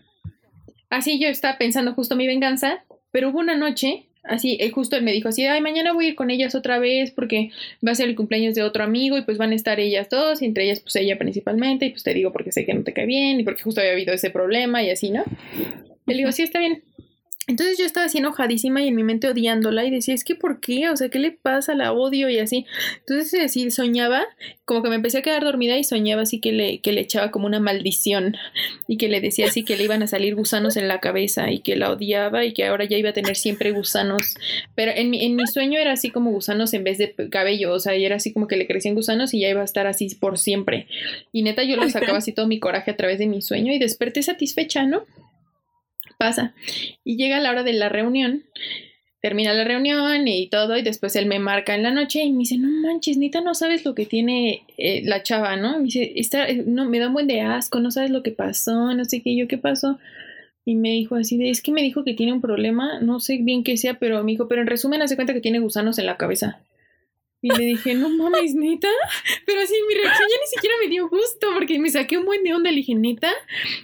así yo estaba pensando justo mi venganza, pero hubo una noche Así, él justo él me dijo así, ay, mañana voy a ir con ellas otra vez porque va a ser el cumpleaños de otro amigo y pues van a estar ellas dos, y entre ellas pues ella principalmente, y pues te digo porque sé que no te cae bien y porque justo había habido ese problema y así, ¿no? Le digo, sí, está bien. Entonces yo estaba así enojadísima y en mi mente odiándola y decía, es que ¿por qué? O sea, ¿qué le pasa? La odio y así. Entonces así soñaba, como que me empecé a quedar dormida y soñaba así que le, que le echaba como una maldición y que le decía así que le iban a salir gusanos en la cabeza y que la odiaba y que ahora ya iba a tener siempre gusanos. Pero en mi, en mi sueño era así como gusanos en vez de cabello, o sea, y era así como que le crecían gusanos y ya iba a estar así por siempre. Y neta yo lo sacaba así todo mi coraje a través de mi sueño y desperté satisfecha, ¿no? Pasa. Y llega la hora de la reunión, termina la reunión y todo, y después él me marca en la noche y me dice, no manches, Nita, no sabes lo que tiene eh, la chava, ¿no? Me dice, está, no, me da un buen de asco, no sabes lo que pasó, no sé qué, yo qué pasó. Y me dijo así de, es que me dijo que tiene un problema, no sé bien qué sea, pero me dijo, pero en resumen hace cuenta que tiene gusanos en la cabeza. Y le dije, no mames, neta. Pero así mi reacción ya ni siquiera me dio gusto porque me saqué un buen de onda. Le neta.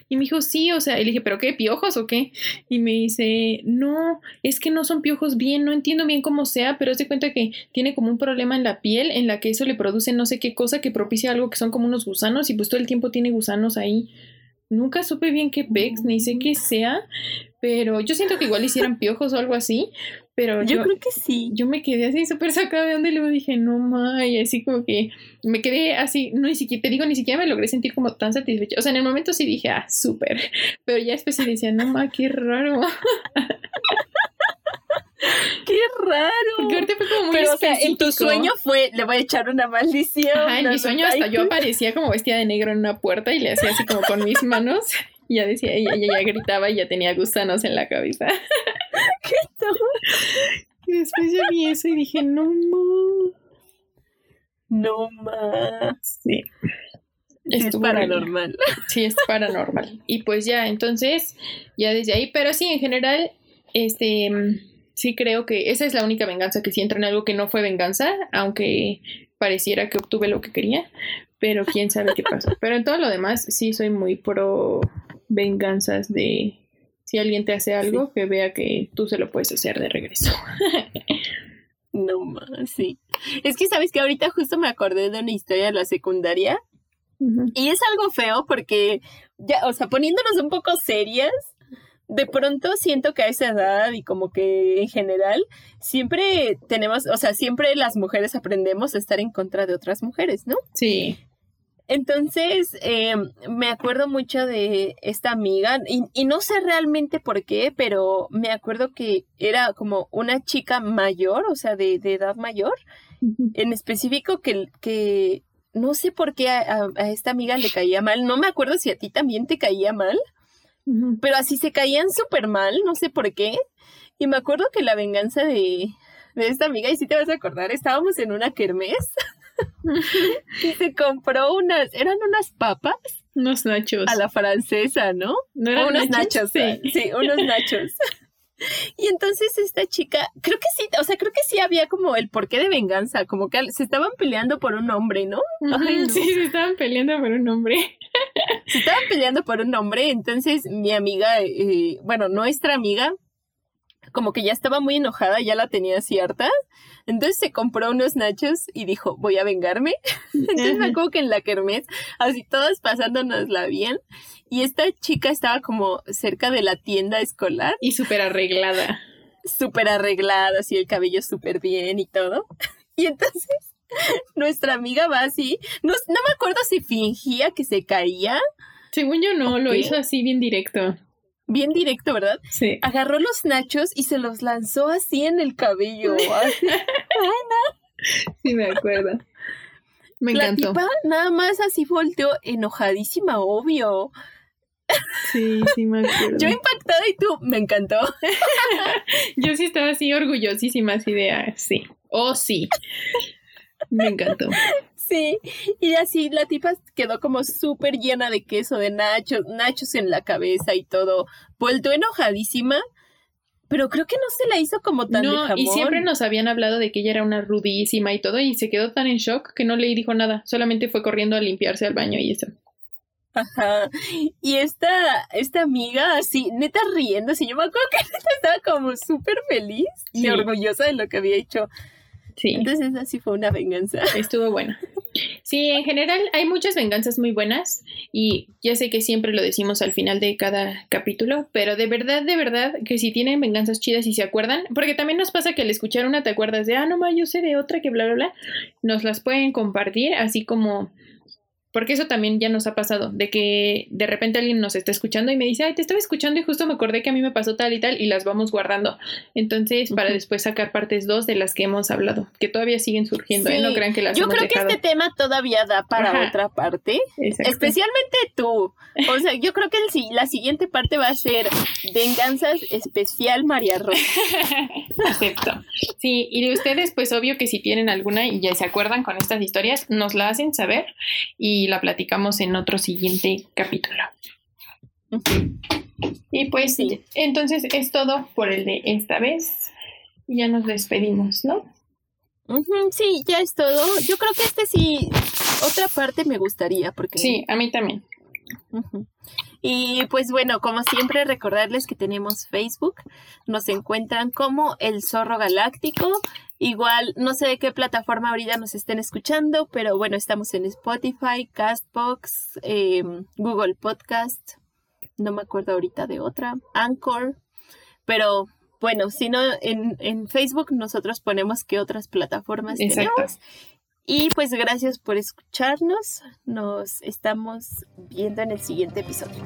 Y me dijo, sí, o sea, y le dije, ¿pero qué? ¿Piojos o qué? Y me dice, no, es que no son piojos bien, no entiendo bien cómo sea, pero se cuenta que tiene como un problema en la piel en la que eso le produce no sé qué cosa que propicia algo que son como unos gusanos y pues todo el tiempo tiene gusanos ahí. Nunca supe bien qué pex, ni sé qué sea, pero yo siento que igual hicieran piojos o algo así, pero yo, creo que sí. Yo me quedé así súper sacada de donde y luego dije, no ma, y así como que me quedé así, no ni siquiera, te digo, ni siquiera me logré sentir como tan satisfecha. O sea, en el momento sí dije, ah, súper. Pero ya después sí decía, no ma, qué raro. ¡Qué raro! Porque ahorita fue como muy Pero, o sea, en tu sueño fue, le voy a echar una maldición. Ajá, en mi sueño hasta yo aparecía como vestida de negro en una puerta y le hacía así como con mis manos. Y ya decía, ella, ella ya gritaba y ya tenía gusanos en la cabeza. ¿Qué tal? Y después yo vi eso y dije, no más. No más. Sí. es paranormal. Sí, es paranormal. Y pues ya, entonces, ya desde ahí, pero sí, en general, este, sí creo que esa es la única venganza que si entra en algo que no fue venganza, aunque pareciera que obtuve lo que quería, pero quién sabe qué pasó. Pero en todo lo demás, sí soy muy pro venganzas de si alguien te hace algo, que vea que tú se lo puedes hacer de regreso. no más, sí. Es que sabes que ahorita justo me acordé de una historia de la secundaria y es algo feo porque ya, o sea, poniéndonos un poco serias, de pronto siento que a esa edad y como que en general siempre tenemos, o sea, siempre las mujeres aprendemos a estar en contra de otras mujeres, ¿no? Sí. Entonces, eh, me acuerdo mucho de esta amiga y, y, no sé realmente por qué, pero me acuerdo que era como una chica mayor, o sea, de, de edad mayor, en específico que, que no sé por qué a, esta amiga le caía mal, no me acuerdo si a ti también te caía mal, pero así se caían súper mal, no sé por qué. Y me acuerdo que la venganza de, de esta amiga, y si te vas a acordar, estábamos en una kermés y se compró unas, eran unas papas. Unos nachos. A la francesa, ¿no? ¿No eran unos nachos? sí. sí, unos nachos. Y entonces esta chica, creo que sí, o sea, creo que sí había como el porqué de venganza, como que se estaban peleando por un hombre, ¿no? Sí, se estaban peleando por un hombre. Se estaban peleando por un hombre, entonces mi amiga, eh, bueno, nuestra amiga, como que ya estaba muy enojada, ya la tenía cierta. Entonces se compró unos nachos y dijo, voy a vengarme. Entonces me acuerdo que en la kermés, así todas pasándonosla bien. Y esta chica estaba como cerca de la tienda escolar. Y súper arreglada. Súper arreglada, así el cabello súper bien y todo. Y entonces nuestra amiga va así. No, no me acuerdo si fingía que se caía. Según yo no, lo hizo así bien directo bien directo, ¿verdad? Sí. Agarró los nachos y se los lanzó así en el cabello. Así. Sí, me acuerdo. Me encantó. La tipa nada más así volteó enojadísima, obvio. Sí, sí, me acuerdo. Yo impactada y tú, me encantó. Yo sí estaba así orgullosísima, así de, ah, sí, oh sí. Me encantó. Sí, y así la tipa quedó como súper llena de queso, de nachos, nachos en la cabeza y todo. Vuelto enojadísima, pero creo que no se la hizo como tan no, y siempre nos habían hablado de que ella era una rudísima y todo, y se quedó tan en shock que no le dijo nada, solamente fue corriendo a limpiarse al baño y eso. Ajá. Y esta, esta amiga así, neta riendo, así yo me acuerdo que estaba como súper feliz y orgullosa de lo que había hecho. Sí. Entonces así fue una venganza. Estuvo buena. Sí, en general hay muchas venganzas muy buenas y ya sé que siempre lo decimos al final de cada capítulo, pero de verdad, de verdad, que si tienen venganzas chidas y se acuerdan, porque también nos pasa que al escuchar una te acuerdas de, ah, no, ma, yo sé de otra que bla, bla, bla, nos las pueden compartir, así como porque eso también ya nos ha pasado, de que de repente alguien nos está escuchando y me dice, ay, te estaba escuchando y justo me acordé que a mí me pasó tal y tal y las vamos guardando. Entonces, para después sacar partes dos de las que hemos hablado, que todavía siguen surgiendo, ¿eh? No crean que las Yo creo que este tema todavía da para otra parte, especialmente tú. O sea, yo creo que el, la siguiente parte va a ser venganzas especial María Rosa. Acepto. Sí, y de ustedes, pues obvio que si tienen alguna y ya se acuerdan con estas historias, nos la hacen saber y la platicamos en otro siguiente capítulo. Y pues sí. entonces es todo por el de esta vez. Ya nos despedimos, ¿no? sí, ya es todo. Yo creo que este sí, otra parte me gustaría porque... Sí, a mí también. Y pues bueno, como siempre, recordarles que tenemos Facebook. Nos encuentran como El Zorro Galáctico. Igual, no sé de qué plataforma ahorita nos estén escuchando, pero bueno, estamos en Spotify, Castbox, em, Google Podcast, no me acuerdo ahorita de otra, Anchor, pero bueno, si no, en, en, Facebook nosotros ponemos que otras plataformas tenemos. Y pues gracias por escucharnos, nos estamos viendo en el siguiente episodio.